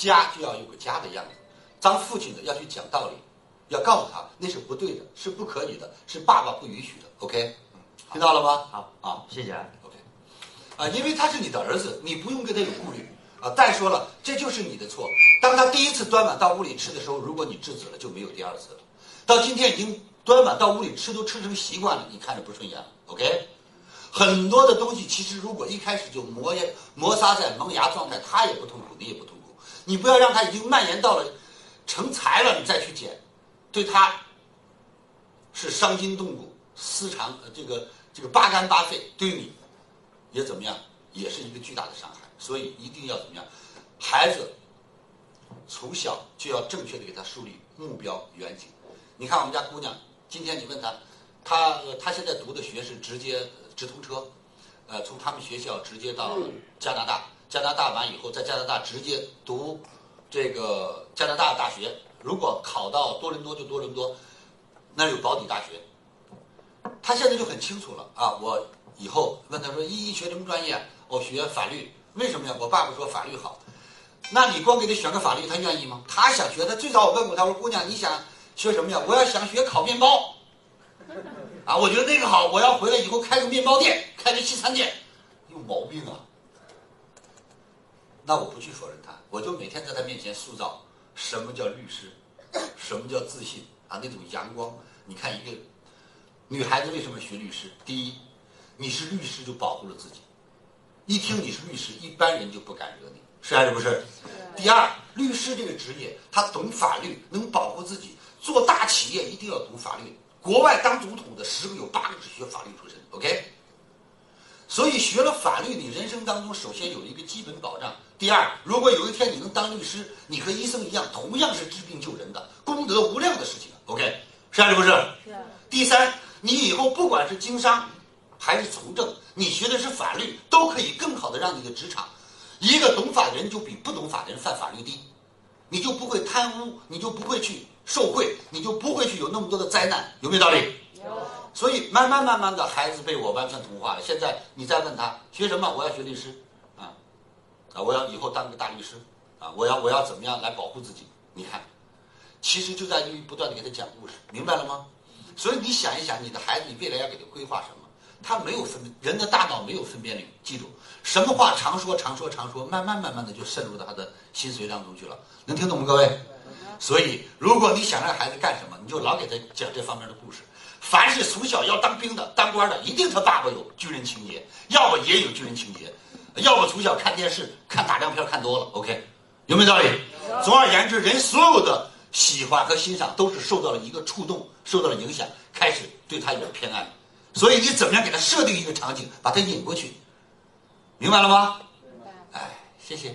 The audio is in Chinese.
家就要有个家的样子。当父亲的要去讲道理，要告诉他那是不对的，是不可以的，是爸爸不允许的。OK，听到了吗？好，啊谢谢。，OK，啊，因为他是你的儿子，你不用跟他有顾虑啊。再说了，这就是你的错。当他第一次端碗到屋里吃的时候，如果你制止了，就没有第二次了。到今天已经端碗到屋里吃，都吃成习惯了，你看着不顺眼了。OK，很多的东西其实如果一开始就磨牙摩擦在萌芽状态，他也不痛苦，你也不痛苦。你不要让他已经蔓延到了成才了，你再去剪，对他是伤筋动骨、私肠呃这个这个八肝八肺，对你也怎么样，也是一个巨大的伤害。所以一定要怎么样，孩子从小就要正确的给他树立目标远景。你看我们家姑娘，今天你问她，她呃她现在读的学是直接直通车，呃，从他们学校直接到加拿大，加拿大完以后在加拿大直接读这个加拿大大学。如果考到多伦多就多伦多，那有保底大学。他现在就很清楚了啊！我以后问他说：“一一学什么专业？我学法律。为什么呀？我爸爸说法律好。那你光给他选个法律，他愿意吗？他想学。他最早我问过他，我说：“姑娘，你想学什么呀？”我要想学烤面包。啊，我觉得那个好，我要回来以后开个面包店，开个西餐店，有毛病啊！那我不去否认他，我就每天在他面前塑造什么叫律师，什么叫自信啊，那种阳光。你看一个女孩子为什么学律师？第一，你是律师就保护了自己，一听你是律师，一般人就不敢惹你，是还是不是？第二，律师这个职业，他懂法律，能保护自己。做大企业一定要懂法律。国外当总统的十个有八个是学法律出身，OK？所以学了法律，你人生当中首先有一个基本保障。第二，如果有一天你能当律师，你和医生一样，同样是治病救人的，功德无量的事情，OK？是还是不是？是第三，你以后不管是经商还是从政，你学的是法律，都可以更好的让你的职场，一个懂法的人就比不懂法的人犯法律低，你就不会贪污，你就不会去受贿，你就不会去有那么多的灾难，有没有道理？有所以慢慢慢慢的，孩子被我完全同化了。现在你再问他学什么，我要学律师，啊，啊，我要以后当个大律师，啊，我要我要怎么样来保护自己？你看，其实就在于不断的给他讲故事，明白了吗？所以你想一想，你的孩子，你未来要给他规划什么？他没有分，人的大脑没有分辨率。记住，什么话常说常说常说，慢慢慢慢的就渗入到他的心髓当中去了。能听懂吗，各位？所以，如果你想让孩子干什么，你就老给他讲这方面的故事。凡是从小要当兵的、当官的，一定他爸爸有军人情节，要么也有军人情节，要么从小看电视、看打仗片看多了。OK，有没有道理？总而言之，人所有的喜欢和欣赏都是受到了一个触动，受到了影响，开始对他有了偏爱。所以你怎么样给他设定一个场景，把他引过去，明白了吗？明白。哎，谢谢。